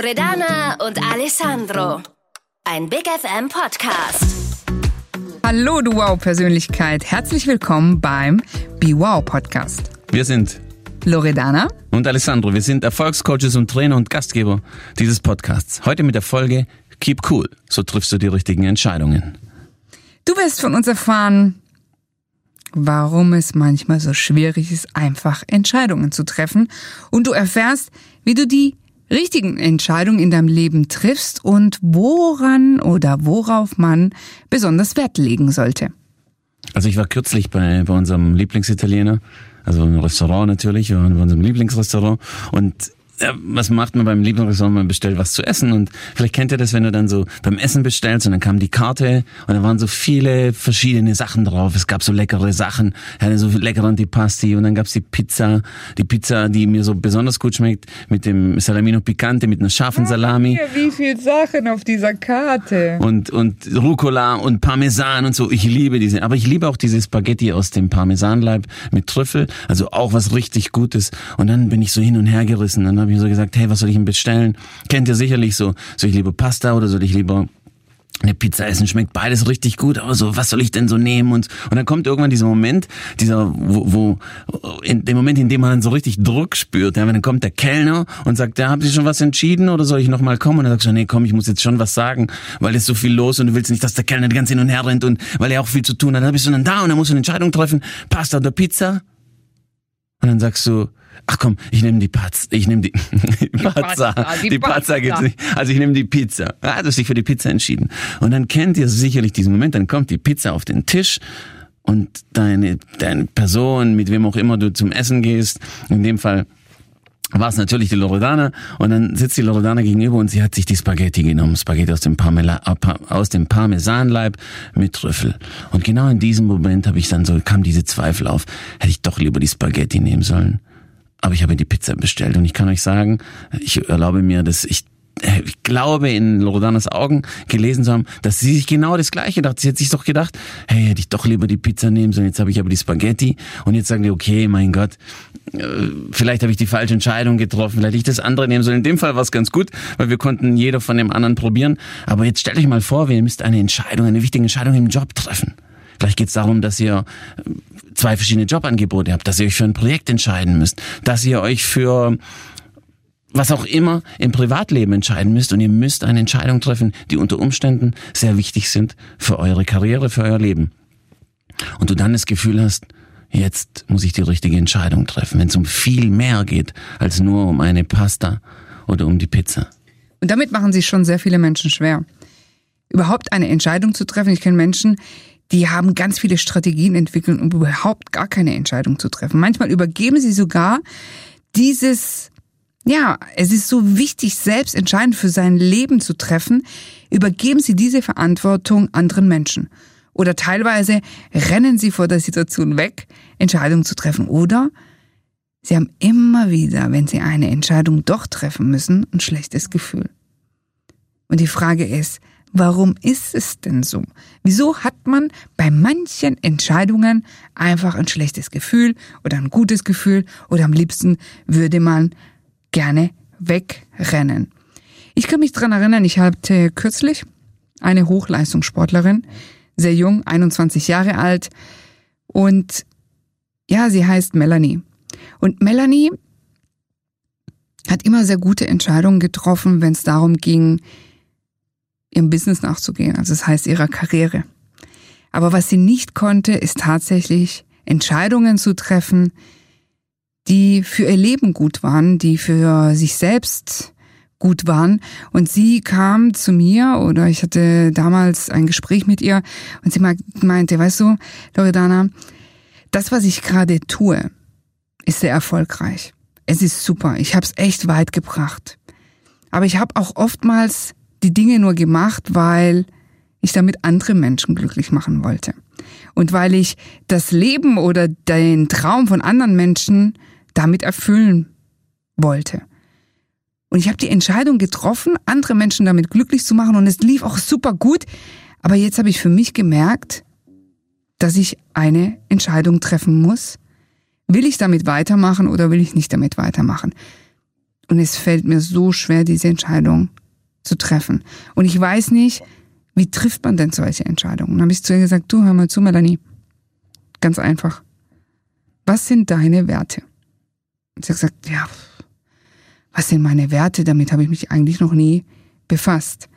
Loredana und Alessandro. Ein Big FM Podcast. Hallo, du Wow-Persönlichkeit. Herzlich willkommen beim Be Wow Podcast. Wir sind Loredana und Alessandro. Wir sind Erfolgscoaches und Trainer und Gastgeber dieses Podcasts. Heute mit der Folge Keep Cool. So triffst du die richtigen Entscheidungen. Du wirst von uns erfahren, warum es manchmal so schwierig ist, einfach Entscheidungen zu treffen. Und du erfährst, wie du die richtigen Entscheidungen in deinem Leben triffst und woran oder worauf man besonders Wert legen sollte. Also ich war kürzlich bei, bei unserem Lieblingsitaliener, also im Restaurant natürlich, bei unserem Lieblingsrestaurant und ja, was macht man beim Lieblingsrestaurant? Man bestellt was zu essen und vielleicht kennt ihr das, wenn du dann so beim Essen bestellst und dann kam die Karte und da waren so viele verschiedene Sachen drauf. Es gab so leckere Sachen, ja, so leckere Antipasti und dann gab's die Pizza, die Pizza, die mir so besonders gut schmeckt mit dem Salamino Picante, mit einer scharfen Salami. Wie viel Sachen auf dieser Karte. Und, und Rucola und Parmesan und so. Ich liebe diese, aber ich liebe auch diese Spaghetti aus dem Parmesanleib mit Trüffel, also auch was richtig Gutes. Und dann bin ich so hin und her gerissen. Dann habe ich so gesagt, hey, was soll ich denn bestellen? Kennt ihr sicherlich so, soll ich lieber Pasta oder soll ich lieber eine Pizza essen schmeckt beides richtig gut, aber so, was soll ich denn so nehmen? Und, und dann kommt irgendwann dieser Moment, dieser, wo, wo in dem Moment, in dem man so richtig Druck spürt, ja, dann kommt der Kellner und sagt, ja, haben Sie schon was entschieden oder soll ich noch mal kommen? Und dann sagst du, nee, komm, ich muss jetzt schon was sagen, weil es so viel los und du willst nicht, dass der Kellner die ganze hin und her rennt und weil er auch viel zu tun hat. Dann bist du dann da und dann musst du eine Entscheidung treffen, Pasta oder Pizza? Und dann sagst du, ach komm, ich nehme die Pizza, ich nehme die, die Pizza, die, die Pizza gibt's nicht. Also ich nehme die Pizza. Ah, du hast dich für die Pizza entschieden. Und dann kennt ihr sicherlich diesen Moment, dann kommt die Pizza auf den Tisch und deine, deine Person, mit wem auch immer du zum Essen gehst, in dem Fall war es natürlich die Loredana und dann sitzt die Loredana gegenüber und sie hat sich die Spaghetti genommen, Spaghetti aus dem, Parmela, aus dem Parmesanleib mit Trüffel. Und genau in diesem Moment habe ich dann so, kam diese Zweifel auf, hätte ich doch lieber die Spaghetti nehmen sollen. Aber ich habe die Pizza bestellt und ich kann euch sagen, ich erlaube mir, dass ich ich glaube, in Loredanas Augen gelesen zu haben, dass sie sich genau das Gleiche dachte. Sie hat sich doch gedacht, hey, hätte ich doch lieber die Pizza nehmen sollen. Jetzt habe ich aber die Spaghetti. Und jetzt sagen die, okay, mein Gott, äh, vielleicht habe ich die falsche Entscheidung getroffen. Vielleicht hätte ich das andere nehmen sollen. In dem Fall war es ganz gut, weil wir konnten jeder von dem anderen probieren. Aber jetzt stellt euch mal vor, ihr müsst eine Entscheidung, eine wichtige Entscheidung im Job treffen. Vielleicht geht es darum, dass ihr zwei verschiedene Jobangebote habt, dass ihr euch für ein Projekt entscheiden müsst, dass ihr euch für was auch immer im Privatleben entscheiden müsst und ihr müsst eine Entscheidung treffen, die unter Umständen sehr wichtig sind für eure Karriere, für euer Leben. Und du dann das Gefühl hast, jetzt muss ich die richtige Entscheidung treffen, wenn es um viel mehr geht als nur um eine Pasta oder um die Pizza. Und damit machen sich schon sehr viele Menschen schwer. Überhaupt eine Entscheidung zu treffen. Ich kenne Menschen, die haben ganz viele Strategien entwickelt, um überhaupt gar keine Entscheidung zu treffen. Manchmal übergeben sie sogar dieses, ja, es ist so wichtig, selbst entscheidend für sein Leben zu treffen, übergeben sie diese Verantwortung anderen Menschen. Oder teilweise rennen sie vor der Situation weg, Entscheidungen zu treffen. Oder sie haben immer wieder, wenn sie eine Entscheidung doch treffen müssen, ein schlechtes Gefühl. Und die Frage ist, Warum ist es denn so? Wieso hat man bei manchen Entscheidungen einfach ein schlechtes Gefühl oder ein gutes Gefühl oder am liebsten würde man gerne wegrennen? Ich kann mich dran erinnern, ich hatte kürzlich eine Hochleistungssportlerin, sehr jung, 21 Jahre alt und ja, sie heißt Melanie. Und Melanie hat immer sehr gute Entscheidungen getroffen, wenn es darum ging, ihrem Business nachzugehen, also das heißt ihrer Karriere. Aber was sie nicht konnte, ist tatsächlich Entscheidungen zu treffen, die für ihr Leben gut waren, die für sich selbst gut waren. Und sie kam zu mir oder ich hatte damals ein Gespräch mit ihr und sie meinte, weißt du, Loredana, das, was ich gerade tue, ist sehr erfolgreich. Es ist super. Ich habe es echt weit gebracht. Aber ich habe auch oftmals die Dinge nur gemacht, weil ich damit andere Menschen glücklich machen wollte. Und weil ich das Leben oder den Traum von anderen Menschen damit erfüllen wollte. Und ich habe die Entscheidung getroffen, andere Menschen damit glücklich zu machen und es lief auch super gut. Aber jetzt habe ich für mich gemerkt, dass ich eine Entscheidung treffen muss. Will ich damit weitermachen oder will ich nicht damit weitermachen? Und es fällt mir so schwer, diese Entscheidung zu treffen. Und ich weiß nicht, wie trifft man denn solche Entscheidungen? Dann habe ich zu ihr gesagt, du hör mal zu, Melanie. Ganz einfach. Was sind deine Werte? Und sie hat gesagt, ja, was sind meine Werte? Damit habe ich mich eigentlich noch nie befasst.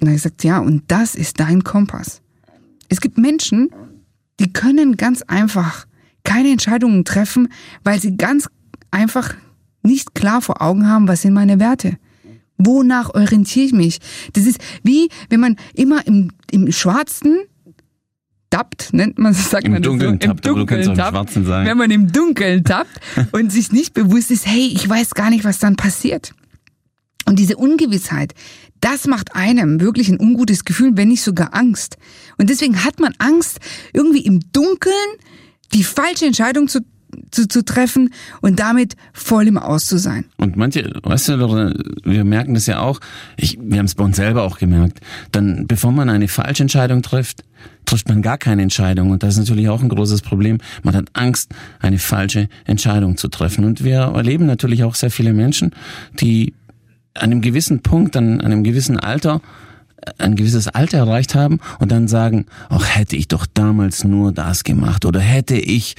Und dann habe ich gesagt, ja, und das ist dein Kompass. Es gibt Menschen, die können ganz einfach keine Entscheidungen treffen, weil sie ganz einfach nicht klar vor Augen haben, was sind meine Werte. Wonach orientiere ich mich? Das ist wie, wenn man immer im, im Schwarzen tappt, nennt man es, sagt Im man Dunkeln so, tappt, aber du kannst auch im. Wenn man im Dunkeln tappt und sich nicht bewusst ist, hey, ich weiß gar nicht, was dann passiert. Und diese Ungewissheit, das macht einem wirklich ein ungutes Gefühl, wenn nicht sogar Angst. Und deswegen hat man Angst, irgendwie im Dunkeln die falsche Entscheidung zu, zu, zu treffen und damit voll im Aus zu sein. Und manche, weißt du, wir merken das ja auch, ich, wir haben es bei uns selber auch gemerkt, dann bevor man eine falsche Entscheidung trifft, trifft man gar keine Entscheidung. Und das ist natürlich auch ein großes Problem. Man hat Angst, eine falsche Entscheidung zu treffen. Und wir erleben natürlich auch sehr viele Menschen, die an einem gewissen Punkt, an einem gewissen Alter, ein gewisses Alter erreicht haben und dann sagen, ach, hätte ich doch damals nur das gemacht oder hätte ich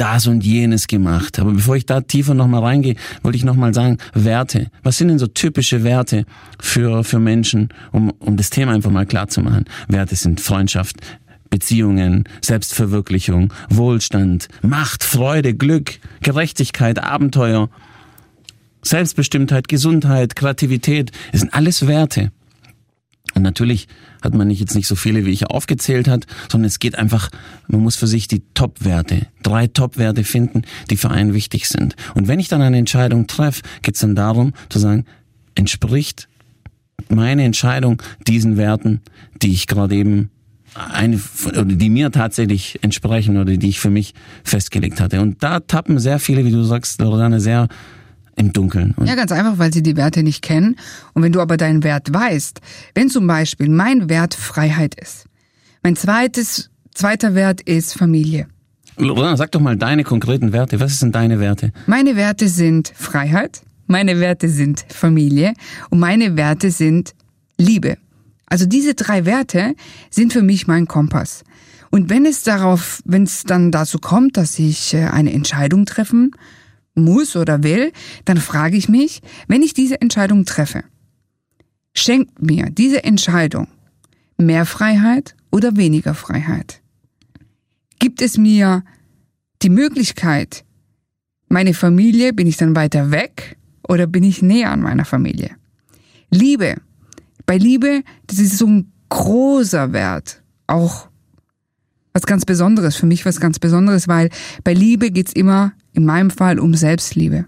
das und jenes gemacht. Aber bevor ich da tiefer nochmal reingehe, wollte ich nochmal sagen, Werte. Was sind denn so typische Werte für, für Menschen, um, um das Thema einfach mal klar zu machen? Werte sind Freundschaft, Beziehungen, Selbstverwirklichung, Wohlstand, Macht, Freude, Glück, Gerechtigkeit, Abenteuer, Selbstbestimmtheit, Gesundheit, Kreativität. Es sind alles Werte. Und natürlich hat man nicht jetzt nicht so viele, wie ich aufgezählt hat, sondern es geht einfach, man muss für sich die Top-Werte, drei Top-Werte finden, die für einen wichtig sind. Und wenn ich dann eine Entscheidung treffe, geht es dann darum zu sagen, entspricht meine Entscheidung diesen Werten, die ich gerade eben eine, oder die mir tatsächlich entsprechen oder die ich für mich festgelegt hatte. Und da tappen sehr viele, wie du sagst, Loredane, sehr im Dunkeln. Und Ja, ganz einfach, weil sie die Werte nicht kennen. Und wenn du aber deinen Wert weißt, wenn zum Beispiel mein Wert Freiheit ist, mein zweites, zweiter Wert ist Familie. Loredana, sag doch mal deine konkreten Werte. Was sind deine Werte? Meine Werte sind Freiheit, meine Werte sind Familie und meine Werte sind Liebe. Also diese drei Werte sind für mich mein Kompass. Und wenn es darauf, wenn es dann dazu kommt, dass ich äh, eine Entscheidung treffen muss oder will, dann frage ich mich, wenn ich diese Entscheidung treffe, schenkt mir diese Entscheidung mehr Freiheit oder weniger Freiheit? Gibt es mir die Möglichkeit, meine Familie, bin ich dann weiter weg oder bin ich näher an meiner Familie? Liebe. Bei Liebe, das ist so ein großer Wert. Auch was ganz Besonderes, für mich was ganz Besonderes, weil bei Liebe geht's immer, in meinem Fall, um Selbstliebe.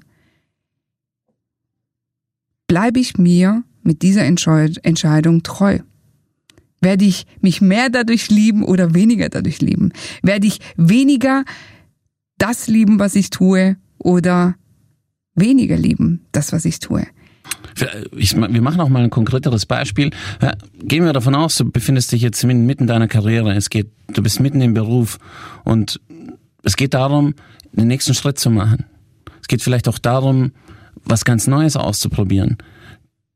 Bleibe ich mir mit dieser Entscheidung treu? Werde ich mich mehr dadurch lieben oder weniger dadurch lieben? Werde ich weniger das lieben, was ich tue oder weniger lieben, das, was ich tue? Ich, wir machen auch mal ein konkreteres Beispiel. Gehen wir davon aus, du befindest dich jetzt mitten deiner Karriere. Es geht, du bist mitten im Beruf und es geht darum, den nächsten Schritt zu machen. Es geht vielleicht auch darum, was ganz Neues auszuprobieren.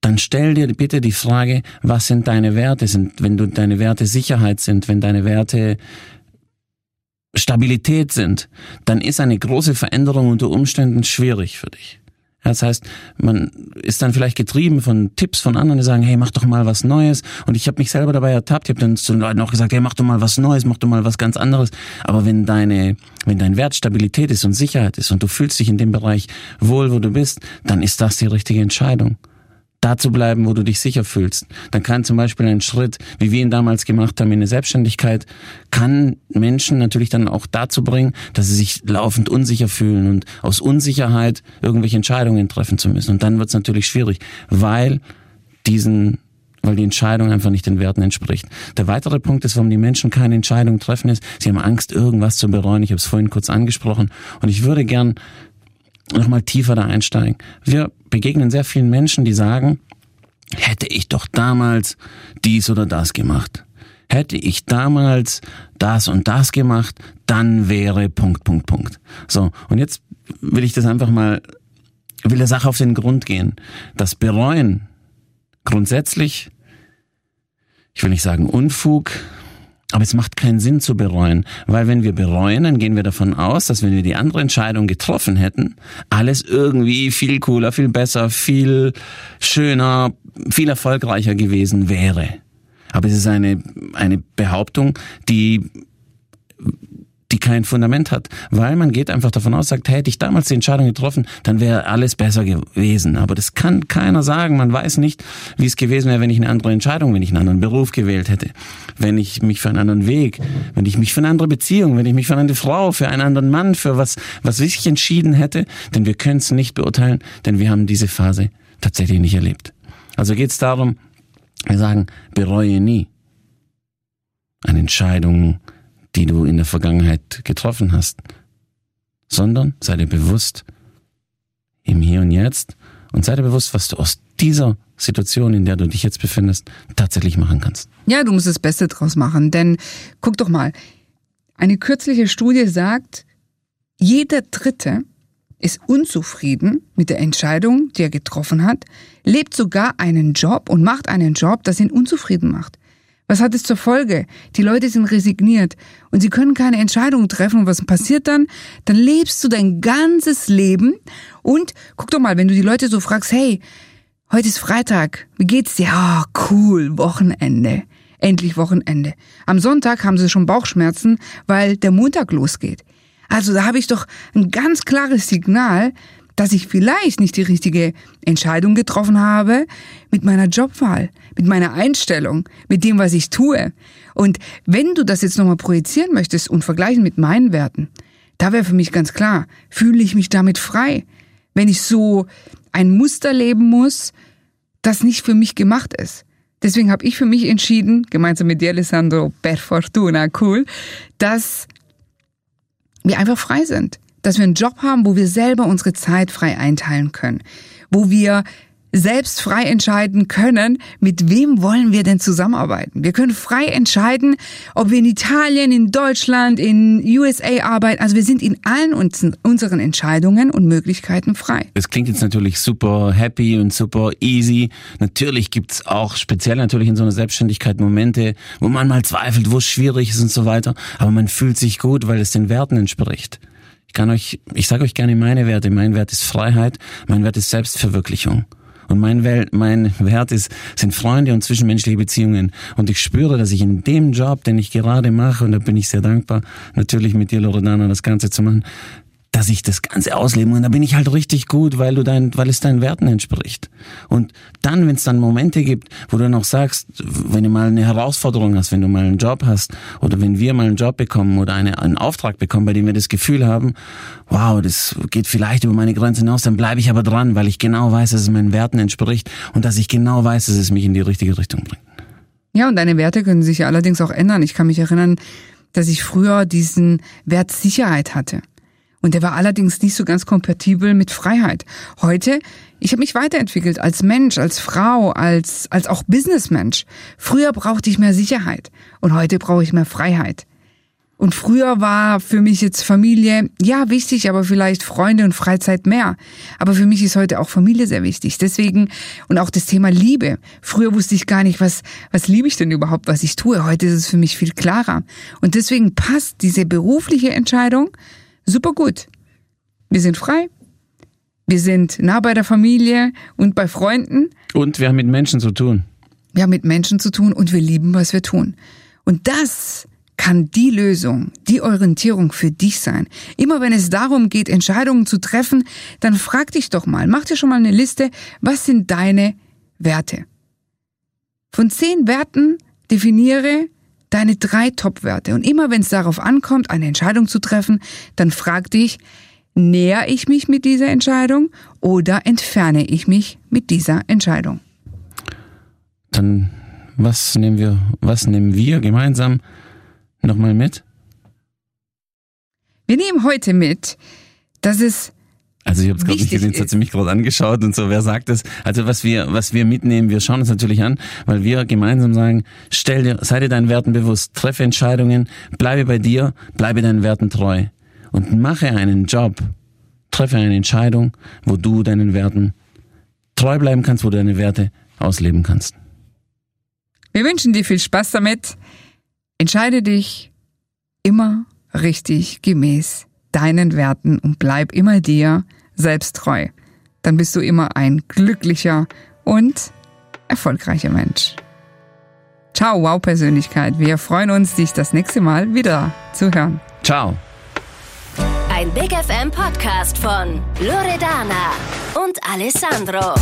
Dann stell dir bitte die Frage, was sind deine Werte? Sind, wenn du deine Werte Sicherheit sind, wenn deine Werte Stabilität sind, dann ist eine große Veränderung unter Umständen schwierig für dich. Das heißt, man ist dann vielleicht getrieben von Tipps von anderen, die sagen, hey, mach doch mal was Neues. Und ich habe mich selber dabei ertappt. Ich habe dann zu den Leuten auch gesagt, hey, mach doch mal was Neues, mach doch mal was ganz anderes. Aber wenn deine, wenn dein Wert Stabilität ist und Sicherheit ist und du fühlst dich in dem Bereich wohl, wo du bist, dann ist das die richtige Entscheidung da zu bleiben, wo du dich sicher fühlst. Dann kann zum Beispiel ein Schritt, wie wir ihn damals gemacht haben in der Selbstständigkeit, kann Menschen natürlich dann auch dazu bringen, dass sie sich laufend unsicher fühlen und aus Unsicherheit irgendwelche Entscheidungen treffen zu müssen. Und dann wird es natürlich schwierig, weil diesen weil die Entscheidung einfach nicht den Werten entspricht. Der weitere Punkt ist, warum die Menschen keine Entscheidung treffen, ist, sie haben Angst, irgendwas zu bereuen. Ich habe es vorhin kurz angesprochen. Und ich würde gern nochmal tiefer da einsteigen. Wir begegnen sehr vielen Menschen, die sagen, hätte ich doch damals dies oder das gemacht. Hätte ich damals das und das gemacht, dann wäre Punkt, Punkt, Punkt. So, und jetzt will ich das einfach mal will der Sache auf den Grund gehen. Das Bereuen grundsätzlich, ich will nicht sagen Unfug, aber es macht keinen Sinn zu bereuen, weil wenn wir bereuen, dann gehen wir davon aus, dass wenn wir die andere Entscheidung getroffen hätten, alles irgendwie viel cooler, viel besser, viel schöner, viel erfolgreicher gewesen wäre. Aber es ist eine, eine Behauptung, die die kein Fundament hat, weil man geht einfach davon aus, sagt, hätte ich damals die Entscheidung getroffen, dann wäre alles besser gewesen. Aber das kann keiner sagen. Man weiß nicht, wie es gewesen wäre, wenn ich eine andere Entscheidung, wenn ich einen anderen Beruf gewählt hätte, wenn ich mich für einen anderen Weg, wenn ich mich für eine andere Beziehung, wenn ich mich für eine andere Frau, für einen anderen Mann, für was, was ich entschieden hätte. Denn wir können es nicht beurteilen, denn wir haben diese Phase tatsächlich nicht erlebt. Also geht es darum, wir sagen, bereue nie eine Entscheidung, die du in der Vergangenheit getroffen hast, sondern sei dir bewusst im Hier und Jetzt und sei dir bewusst, was du aus dieser Situation, in der du dich jetzt befindest, tatsächlich machen kannst. Ja, du musst das Beste draus machen, denn guck doch mal, eine kürzliche Studie sagt, jeder Dritte ist unzufrieden mit der Entscheidung, die er getroffen hat, lebt sogar einen Job und macht einen Job, das ihn unzufrieden macht. Was hat es zur Folge? Die Leute sind resigniert und sie können keine Entscheidungen treffen. Und was passiert dann? Dann lebst du dein ganzes Leben und guck doch mal, wenn du die Leute so fragst, hey, heute ist Freitag, wie geht's dir? Ah, oh, cool, Wochenende. Endlich Wochenende. Am Sonntag haben sie schon Bauchschmerzen, weil der Montag losgeht. Also da habe ich doch ein ganz klares Signal, dass ich vielleicht nicht die richtige Entscheidung getroffen habe mit meiner Jobwahl, mit meiner Einstellung, mit dem, was ich tue. Und wenn du das jetzt nochmal projizieren möchtest und vergleichen mit meinen Werten, da wäre für mich ganz klar, fühle ich mich damit frei, wenn ich so ein Muster leben muss, das nicht für mich gemacht ist. Deswegen habe ich für mich entschieden, gemeinsam mit dir, Alessandro, per fortuna, cool, dass wir einfach frei sind dass wir einen Job haben, wo wir selber unsere Zeit frei einteilen können, wo wir selbst frei entscheiden können, mit wem wollen wir denn zusammenarbeiten. Wir können frei entscheiden, ob wir in Italien, in Deutschland, in USA arbeiten. Also wir sind in allen unseren Entscheidungen und Möglichkeiten frei. Das klingt jetzt natürlich super happy und super easy. Natürlich gibt's auch speziell natürlich in so einer Selbstständigkeit Momente, wo man mal zweifelt, wo es schwierig ist und so weiter. Aber man fühlt sich gut, weil es den Werten entspricht. Ich kann euch, ich sage euch gerne meine Werte. Mein Wert ist Freiheit, mein Wert ist Selbstverwirklichung. Und mein, Welt, mein Wert ist, sind Freunde und zwischenmenschliche Beziehungen. Und ich spüre, dass ich in dem Job, den ich gerade mache, und da bin ich sehr dankbar, natürlich mit dir, Loredana, das Ganze zu machen, dass ich das Ganze ausleben und da bin ich halt richtig gut, weil du dein, weil es deinen Werten entspricht. Und dann, wenn es dann Momente gibt, wo du noch sagst, wenn du mal eine Herausforderung hast, wenn du mal einen Job hast oder wenn wir mal einen Job bekommen oder eine, einen Auftrag bekommen, bei dem wir das Gefühl haben, wow, das geht vielleicht über meine Grenzen hinaus, dann bleibe ich aber dran, weil ich genau weiß, dass es meinen Werten entspricht und dass ich genau weiß, dass es mich in die richtige Richtung bringt. Ja, und deine Werte können sich ja allerdings auch ändern. Ich kann mich erinnern, dass ich früher diesen Wert Sicherheit hatte. Und der war allerdings nicht so ganz kompatibel mit Freiheit. Heute, ich habe mich weiterentwickelt als Mensch, als Frau, als, als auch Businessmensch. Früher brauchte ich mehr Sicherheit und heute brauche ich mehr Freiheit. Und früher war für mich jetzt Familie, ja, wichtig, aber vielleicht Freunde und Freizeit mehr. Aber für mich ist heute auch Familie sehr wichtig. Deswegen, und auch das Thema Liebe. Früher wusste ich gar nicht, was, was liebe ich denn überhaupt, was ich tue. Heute ist es für mich viel klarer. Und deswegen passt diese berufliche Entscheidung super gut. Wir sind frei. Wir sind nah bei der Familie und bei Freunden. Und wir haben mit Menschen zu tun. Wir haben mit Menschen zu tun und wir lieben, was wir tun. Und das kann die Lösung, die Orientierung für dich sein. Immer wenn es darum geht, Entscheidungen zu treffen, dann frag dich doch mal, mach dir schon mal eine Liste, was sind deine Werte? Von zehn Werten definiere deine drei Top-Werte. Und immer wenn es darauf ankommt, eine Entscheidung zu treffen, dann frag dich, näher ich mich mit dieser Entscheidung oder entferne ich mich mit dieser Entscheidung? Dann was nehmen wir, was nehmen wir gemeinsam nochmal mit? Wir nehmen heute mit, dass es also ich habe es gerade nicht gesehen, es hat sie mich gerade angeschaut und so, wer sagt das? Also was wir, was wir mitnehmen, wir schauen uns natürlich an, weil wir gemeinsam sagen, stell dir, sei dir deinen Werten bewusst, treffe Entscheidungen, bleibe bei dir, bleibe deinen Werten treu und mache einen Job treffe eine Entscheidung, wo du deinen Werten treu bleiben kannst, wo du deine Werte ausleben kannst. Wir wünschen dir viel Spaß damit. Entscheide dich immer richtig gemäß deinen Werten und bleib immer dir selbst treu. Dann bist du immer ein glücklicher und erfolgreicher Mensch. Ciao, wow Persönlichkeit. Wir freuen uns, dich das nächste Mal wieder zu hören. Ciao. Ein Big FM Podcast von Loredana und Alessandro.